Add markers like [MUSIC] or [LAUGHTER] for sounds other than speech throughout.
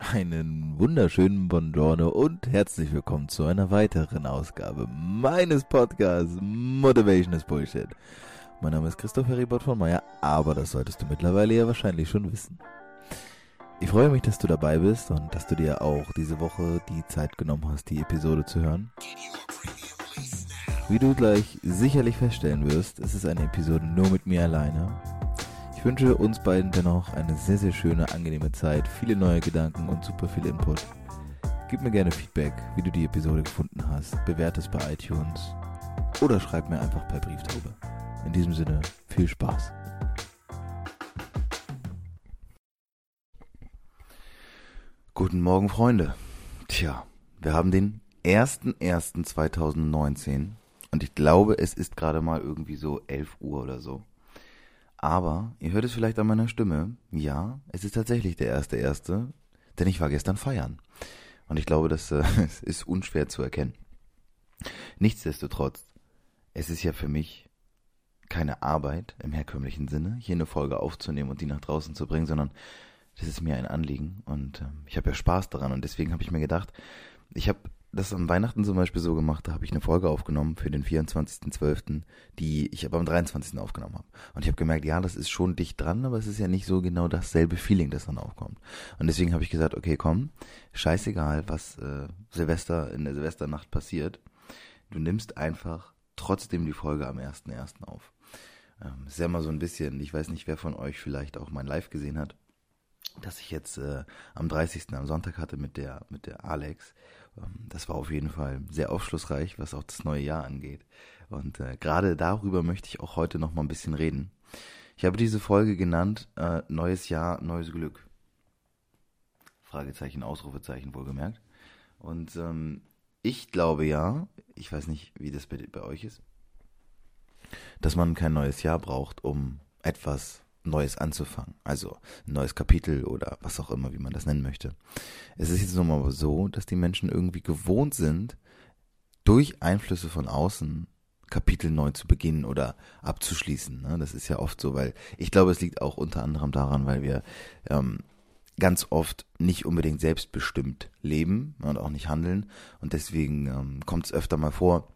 Einen wunderschönen Buongiorno und herzlich willkommen zu einer weiteren Ausgabe meines Podcasts Motivation is Bullshit. Mein Name ist Christopher Ribot von Meyer, aber das solltest du mittlerweile ja wahrscheinlich schon wissen. Ich freue mich, dass du dabei bist und dass du dir auch diese Woche die Zeit genommen hast, die Episode zu hören. Wie du gleich sicherlich feststellen wirst, ist es eine Episode nur mit mir alleine. Ich wünsche uns beiden dennoch eine sehr, sehr schöne, angenehme Zeit, viele neue Gedanken und super viel Input. Gib mir gerne Feedback, wie du die Episode gefunden hast, bewerte es bei iTunes oder schreib mir einfach per Brieftaube. In diesem Sinne, viel Spaß. Guten Morgen, Freunde. Tja, wir haben den 1.1.2019 und ich glaube, es ist gerade mal irgendwie so 11 Uhr oder so. Aber ihr hört es vielleicht an meiner Stimme. Ja, es ist tatsächlich der erste erste, denn ich war gestern feiern. Und ich glaube, das äh, [LAUGHS] ist unschwer zu erkennen. Nichtsdestotrotz, es ist ja für mich keine Arbeit im herkömmlichen Sinne, hier eine Folge aufzunehmen und die nach draußen zu bringen, sondern das ist mir ein Anliegen und äh, ich habe ja Spaß daran und deswegen habe ich mir gedacht, ich habe das am Weihnachten zum Beispiel so gemacht, da habe ich eine Folge aufgenommen für den 24.12., die ich aber am 23. aufgenommen habe. Und ich habe gemerkt, ja, das ist schon dicht dran, aber es ist ja nicht so genau dasselbe Feeling, das dann aufkommt. Und deswegen habe ich gesagt, okay, komm, scheißegal, was äh, Silvester in der Silvesternacht passiert, du nimmst einfach trotzdem die Folge am 1.1. auf. Ähm, ist ja mal so ein bisschen, ich weiß nicht, wer von euch vielleicht auch mein Live gesehen hat, dass ich jetzt äh, am 30. am Sonntag hatte mit der, mit der Alex das war auf jeden Fall sehr aufschlussreich, was auch das neue Jahr angeht. Und äh, gerade darüber möchte ich auch heute noch mal ein bisschen reden. Ich habe diese Folge genannt äh, Neues Jahr, neues Glück. Fragezeichen, Ausrufezeichen wohlgemerkt. Und ähm, ich glaube ja, ich weiß nicht, wie das bei, bei euch ist, dass man kein neues Jahr braucht, um etwas Neues anzufangen. Also ein neues Kapitel oder was auch immer, wie man das nennen möchte. Es ist jetzt nun mal so, dass die Menschen irgendwie gewohnt sind, durch Einflüsse von außen Kapitel neu zu beginnen oder abzuschließen. Ne? Das ist ja oft so, weil ich glaube, es liegt auch unter anderem daran, weil wir ähm, ganz oft nicht unbedingt selbstbestimmt leben und auch nicht handeln. Und deswegen ähm, kommt es öfter mal vor,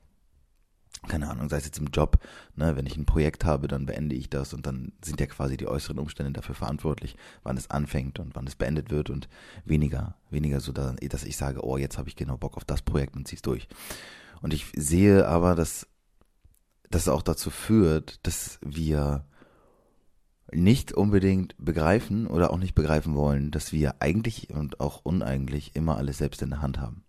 keine Ahnung, sei es jetzt im Job, ne, wenn ich ein Projekt habe, dann beende ich das und dann sind ja quasi die äußeren Umstände dafür verantwortlich, wann es anfängt und wann es beendet wird und weniger, weniger so, dass ich sage, oh, jetzt habe ich genau Bock auf das Projekt und zieh's durch. Und ich sehe aber, dass das auch dazu führt, dass wir nicht unbedingt begreifen oder auch nicht begreifen wollen, dass wir eigentlich und auch uneigentlich immer alles selbst in der Hand haben.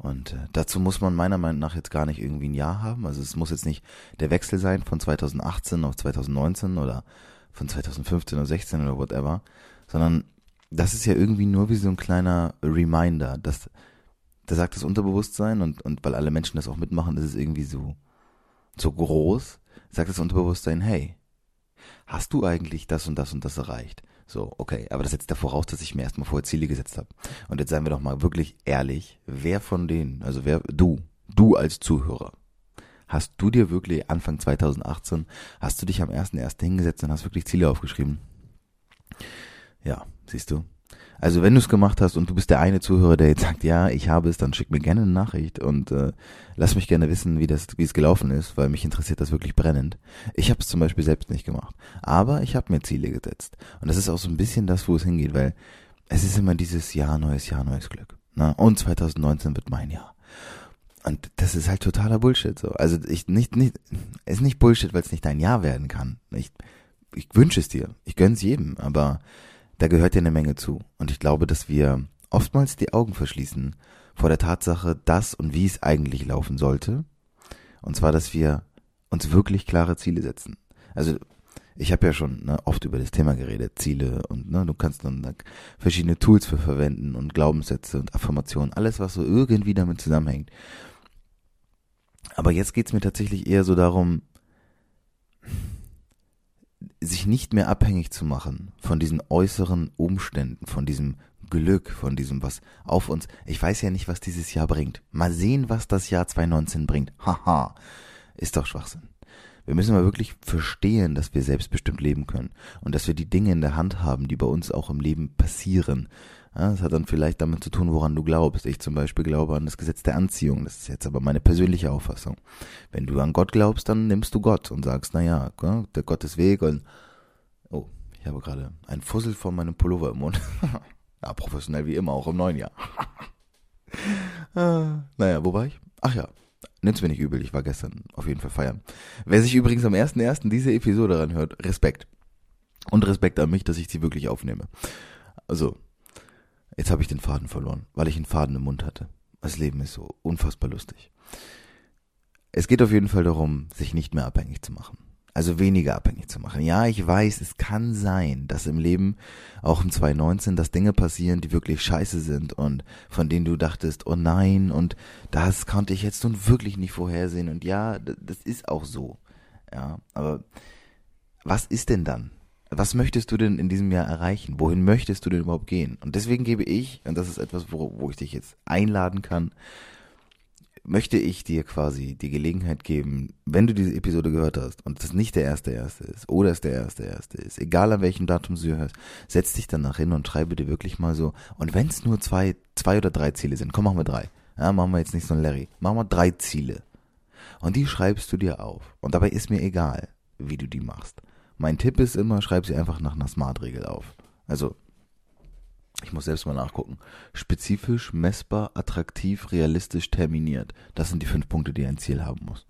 Und äh, dazu muss man meiner Meinung nach jetzt gar nicht irgendwie ein Jahr haben. Also es muss jetzt nicht der Wechsel sein von 2018 auf 2019 oder von 2015 oder 16 oder whatever, sondern das ist ja irgendwie nur wie so ein kleiner Reminder, dass da sagt das Unterbewusstsein und, und weil alle Menschen das auch mitmachen, ist es irgendwie so, so groß, sagt das Unterbewusstsein, hey, hast du eigentlich das und das und das erreicht? So, okay, aber das setzt ja voraus, dass ich mir erstmal vorher Ziele gesetzt habe. Und jetzt seien wir doch mal wirklich ehrlich, wer von denen, also wer, du, du als Zuhörer, hast du dir wirklich Anfang 2018, hast du dich am 1.1. hingesetzt und hast wirklich Ziele aufgeschrieben? Ja, siehst du, also wenn du es gemacht hast und du bist der eine Zuhörer, der jetzt sagt, ja, ich habe es, dann schick mir gerne eine Nachricht und äh, lass mich gerne wissen, wie das, wie es gelaufen ist, weil mich interessiert das wirklich brennend. Ich habe es zum Beispiel selbst nicht gemacht, aber ich habe mir Ziele gesetzt und das ist auch so ein bisschen das, wo es hingeht, weil es ist immer dieses Jahr, neues Jahr, neues Glück. Ne? Und 2019 wird mein Jahr. Und das ist halt totaler Bullshit. So. Also ich nicht, nicht, ist nicht Bullshit, weil es nicht dein Jahr werden kann. Ich, ich wünsche es dir. Ich gönn's jedem, aber da gehört ja eine Menge zu. Und ich glaube, dass wir oftmals die Augen verschließen vor der Tatsache, dass und wie es eigentlich laufen sollte. Und zwar, dass wir uns wirklich klare Ziele setzen. Also ich habe ja schon ne, oft über das Thema geredet, Ziele und ne, du kannst dann ne, verschiedene Tools für verwenden und Glaubenssätze und Affirmationen, alles, was so irgendwie damit zusammenhängt. Aber jetzt geht's mir tatsächlich eher so darum, sich nicht mehr abhängig zu machen von diesen äußeren Umständen, von diesem Glück, von diesem, was auf uns. Ich weiß ja nicht, was dieses Jahr bringt. Mal sehen, was das Jahr 2019 bringt. Haha, ist doch Schwachsinn. Wir müssen mal wirklich verstehen, dass wir selbstbestimmt leben können und dass wir die Dinge in der Hand haben, die bei uns auch im Leben passieren. Ja, das hat dann vielleicht damit zu tun, woran du glaubst. Ich zum Beispiel glaube an das Gesetz der Anziehung. Das ist jetzt aber meine persönliche Auffassung. Wenn du an Gott glaubst, dann nimmst du Gott und sagst, naja, der Gott ist Weg und oh, ich habe gerade einen Fussel von meinem Pullover im Mund. [LAUGHS] ja, professionell wie immer, auch im neuen Jahr. [LAUGHS] ah, naja, wo war ich? Ach ja, nimm's mir nicht übel, ich war gestern auf jeden Fall feiern. Wer sich übrigens am 1.1. diese Episode anhört, Respekt. Und Respekt an mich, dass ich sie wirklich aufnehme. Also, jetzt habe ich den Faden verloren, weil ich einen Faden im Mund hatte. Das Leben ist so unfassbar lustig. Es geht auf jeden Fall darum, sich nicht mehr abhängig zu machen. Also weniger abhängig zu machen. Ja, ich weiß, es kann sein, dass im Leben auch im 2019, dass Dinge passieren, die wirklich scheiße sind und von denen du dachtest, oh nein, und das konnte ich jetzt nun wirklich nicht vorhersehen. Und ja, das ist auch so. Ja, aber was ist denn dann? Was möchtest du denn in diesem Jahr erreichen? Wohin möchtest du denn überhaupt gehen? Und deswegen gebe ich, und das ist etwas, wo, wo ich dich jetzt einladen kann, möchte ich dir quasi die Gelegenheit geben, wenn du diese Episode gehört hast und es nicht der erste erste ist oder es der erste erste ist, egal an welchem Datum du hörst, setz dich danach hin und schreibe dir wirklich mal so. Und wenn es nur zwei, zwei oder drei Ziele sind, komm, machen wir drei. Ja, machen wir jetzt nicht so ein Larry. Machen wir drei Ziele. Und die schreibst du dir auf. Und dabei ist mir egal, wie du die machst. Mein Tipp ist immer, schreib sie einfach nach einer Smart-Regel auf. Also, ich muss selbst mal nachgucken. Spezifisch, messbar, attraktiv, realistisch, terminiert. Das sind die fünf Punkte, die ein Ziel haben muss.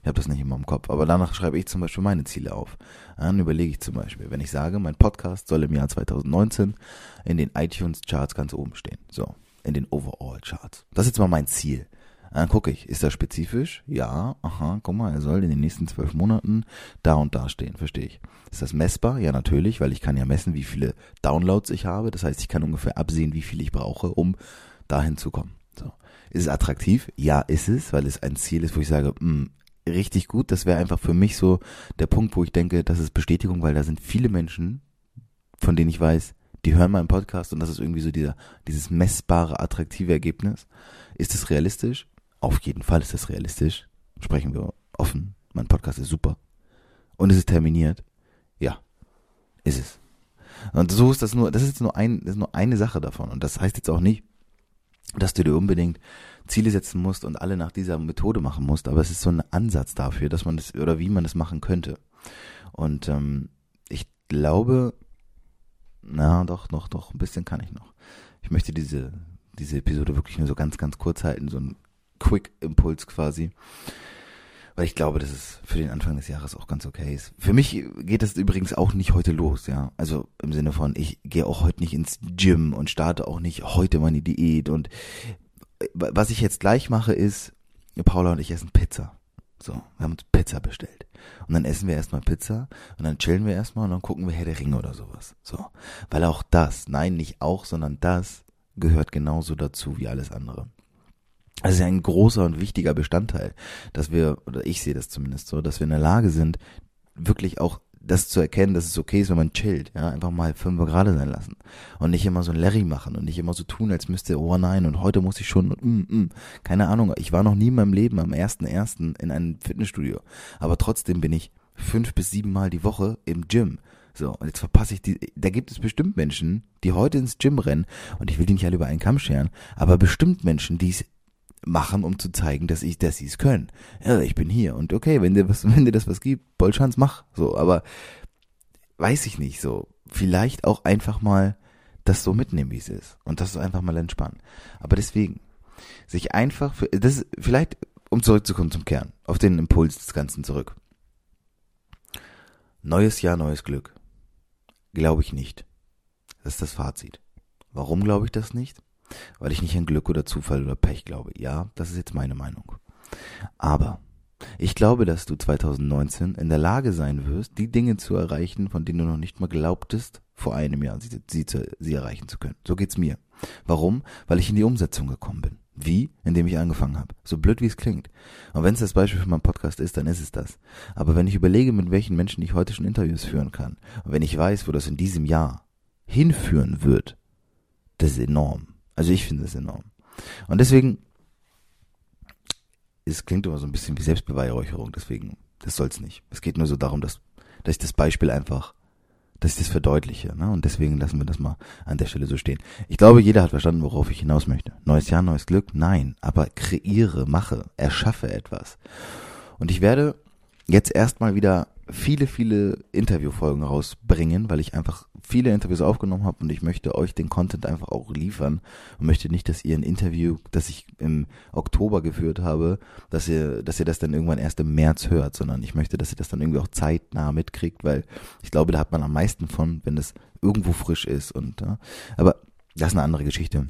Ich habe das nicht immer im Kopf. Aber danach schreibe ich zum Beispiel meine Ziele auf. Dann überlege ich zum Beispiel, wenn ich sage, mein Podcast soll im Jahr 2019 in den iTunes-Charts ganz oben stehen. So, in den Overall-Charts. Das ist jetzt mal mein Ziel. Dann gucke ich, ist das spezifisch? Ja, aha, guck mal, er soll in den nächsten zwölf Monaten da und da stehen, verstehe ich. Ist das messbar? Ja, natürlich, weil ich kann ja messen, wie viele Downloads ich habe. Das heißt, ich kann ungefähr absehen, wie viel ich brauche, um dahin zu kommen. So. Ist es attraktiv? Ja, ist es, weil es ein Ziel ist, wo ich sage, mh, hm, richtig gut. Das wäre einfach für mich so der Punkt, wo ich denke, das ist Bestätigung, weil da sind viele Menschen, von denen ich weiß, die hören meinen Podcast und das ist irgendwie so dieser, dieses messbare, attraktive Ergebnis. Ist es realistisch? Auf jeden Fall ist es realistisch. Sprechen wir offen. Mein Podcast ist super. Und es ist terminiert. Ja, ist es. Und so ist das nur, das ist jetzt nur ein, das ist nur eine Sache davon. Und das heißt jetzt auch nicht, dass du dir unbedingt Ziele setzen musst und alle nach dieser Methode machen musst, aber es ist so ein Ansatz dafür, dass man das oder wie man das machen könnte. Und ähm, ich glaube, na doch, noch, doch, ein bisschen kann ich noch. Ich möchte diese, diese Episode wirklich nur so ganz, ganz kurz halten, so ein Quick-Impuls quasi. Weil ich glaube, dass es für den Anfang des Jahres auch ganz okay ist. Für mich geht das übrigens auch nicht heute los, ja. Also im Sinne von, ich gehe auch heute nicht ins Gym und starte auch nicht heute meine Diät. Und äh, was ich jetzt gleich mache, ist, Paula und ich essen Pizza. So, wir haben uns Pizza bestellt. Und dann essen wir erstmal Pizza und dann chillen wir erstmal und dann gucken wir Herr der Ringe oder sowas. So. Weil auch das, nein, nicht auch, sondern das gehört genauso dazu wie alles andere. Ja ein großer und wichtiger Bestandteil, dass wir, oder ich sehe das zumindest so, dass wir in der Lage sind, wirklich auch das zu erkennen, dass es okay ist, wenn man chillt, ja, einfach mal fünf gerade sein lassen und nicht immer so ein Larry machen und nicht immer so tun, als müsste, oh nein, und heute muss ich schon, mm, mm. keine Ahnung, ich war noch nie in meinem Leben am ersten ersten in einem Fitnessstudio, aber trotzdem bin ich fünf bis sieben Mal die Woche im Gym. So, und jetzt verpasse ich die, da gibt es bestimmt Menschen, die heute ins Gym rennen, und ich will die nicht alle über einen Kamm scheren, aber bestimmt Menschen, die es machen, um zu zeigen, dass ich, dass sie es können. Ja, ich bin hier und okay, wenn dir was, [LAUGHS] wenn dir das was gibt, Bolschans, mach so. Aber weiß ich nicht so. Vielleicht auch einfach mal das so mitnehmen, wie es ist und das einfach mal entspannen. Aber deswegen sich einfach, für, das ist vielleicht, um zurückzukommen zum Kern, auf den Impuls des Ganzen zurück. Neues Jahr, neues Glück. Glaube ich nicht. Das ist das Fazit. Warum glaube ich das nicht? Weil ich nicht an Glück oder Zufall oder Pech glaube. Ja, das ist jetzt meine Meinung. Aber ich glaube, dass du 2019 in der Lage sein wirst, die Dinge zu erreichen, von denen du noch nicht mal glaubtest, vor einem Jahr sie, sie, sie erreichen zu können. So geht's mir. Warum? Weil ich in die Umsetzung gekommen bin. Wie? Indem ich angefangen habe. So blöd wie es klingt. Und wenn es das Beispiel für meinen Podcast ist, dann ist es das. Aber wenn ich überlege, mit welchen Menschen ich heute schon Interviews führen kann, und wenn ich weiß, wo das in diesem Jahr hinführen wird, das ist enorm. Also ich finde es enorm. Und deswegen, es klingt immer so ein bisschen wie Selbstbeweihräucherung, deswegen, das soll's nicht. Es geht nur so darum, dass, dass ich das Beispiel einfach, dass ich das verdeutliche. Ne? Und deswegen lassen wir das mal an der Stelle so stehen. Ich glaube, jeder hat verstanden, worauf ich hinaus möchte. Neues Jahr, neues Glück? Nein. Aber kreiere, mache, erschaffe etwas. Und ich werde jetzt erstmal wieder viele, viele Interviewfolgen rausbringen, weil ich einfach viele Interviews aufgenommen habe und ich möchte euch den Content einfach auch liefern und möchte nicht, dass ihr ein Interview, das ich im Oktober geführt habe, dass ihr, dass ihr das dann irgendwann erst im März hört, sondern ich möchte, dass ihr das dann irgendwie auch zeitnah mitkriegt, weil ich glaube, da hat man am meisten von, wenn es irgendwo frisch ist und, ja. aber das ist eine andere Geschichte.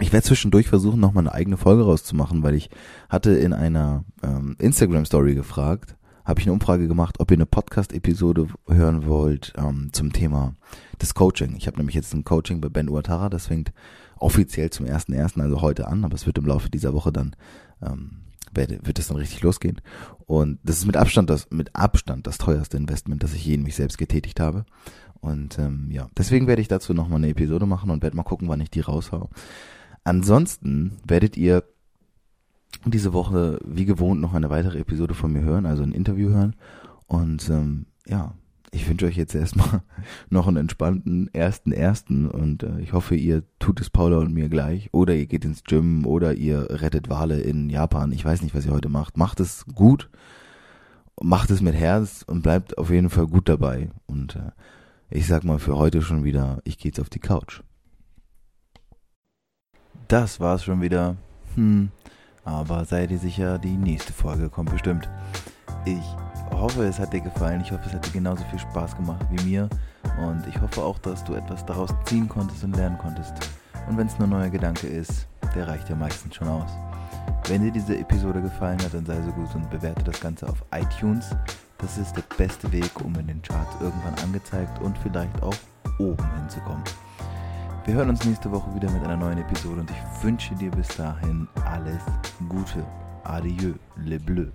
Ich werde zwischendurch versuchen, nochmal eine eigene Folge rauszumachen, weil ich hatte in einer ähm, Instagram-Story gefragt, habe ich eine Umfrage gemacht, ob ihr eine Podcast-Episode hören wollt ähm, zum Thema des Coaching. Ich habe nämlich jetzt ein Coaching bei Ben Uatara, das fängt offiziell zum 1.1., also heute an, aber es wird im Laufe dieser Woche dann, ähm, wird, wird es dann richtig losgehen. Und das ist mit Abstand das, mit Abstand das teuerste Investment, das ich je in mich selbst getätigt habe. Und ähm, ja, deswegen werde ich dazu nochmal eine Episode machen und werde mal gucken, wann ich die raushau. Ansonsten werdet ihr diese Woche wie gewohnt noch eine weitere Episode von mir hören, also ein Interview hören. Und ähm, ja, ich wünsche euch jetzt erstmal [LAUGHS] noch einen entspannten ersten ersten und äh, ich hoffe, ihr tut es Paula und mir gleich oder ihr geht ins Gym oder ihr rettet Wale in Japan. Ich weiß nicht, was ihr heute macht. Macht es gut, macht es mit Herz und bleibt auf jeden Fall gut dabei. Und äh, ich sag mal für heute schon wieder, ich gehe jetzt auf die Couch. Das war's schon wieder. Hm. Aber seid ihr sicher, die nächste Folge kommt bestimmt. Ich hoffe, es hat dir gefallen. Ich hoffe, es hat dir genauso viel Spaß gemacht wie mir. Und ich hoffe auch, dass du etwas daraus ziehen konntest und lernen konntest. Und wenn es nur ein neuer Gedanke ist, der reicht ja meistens schon aus. Wenn dir diese Episode gefallen hat, dann sei so gut und bewerte das Ganze auf iTunes. Das ist der beste Weg, um in den Charts irgendwann angezeigt und vielleicht auch oben hinzukommen. Wir hören uns nächste Woche wieder mit einer neuen Episode und ich wünsche dir bis dahin alles Gute. Adieu, le bleu.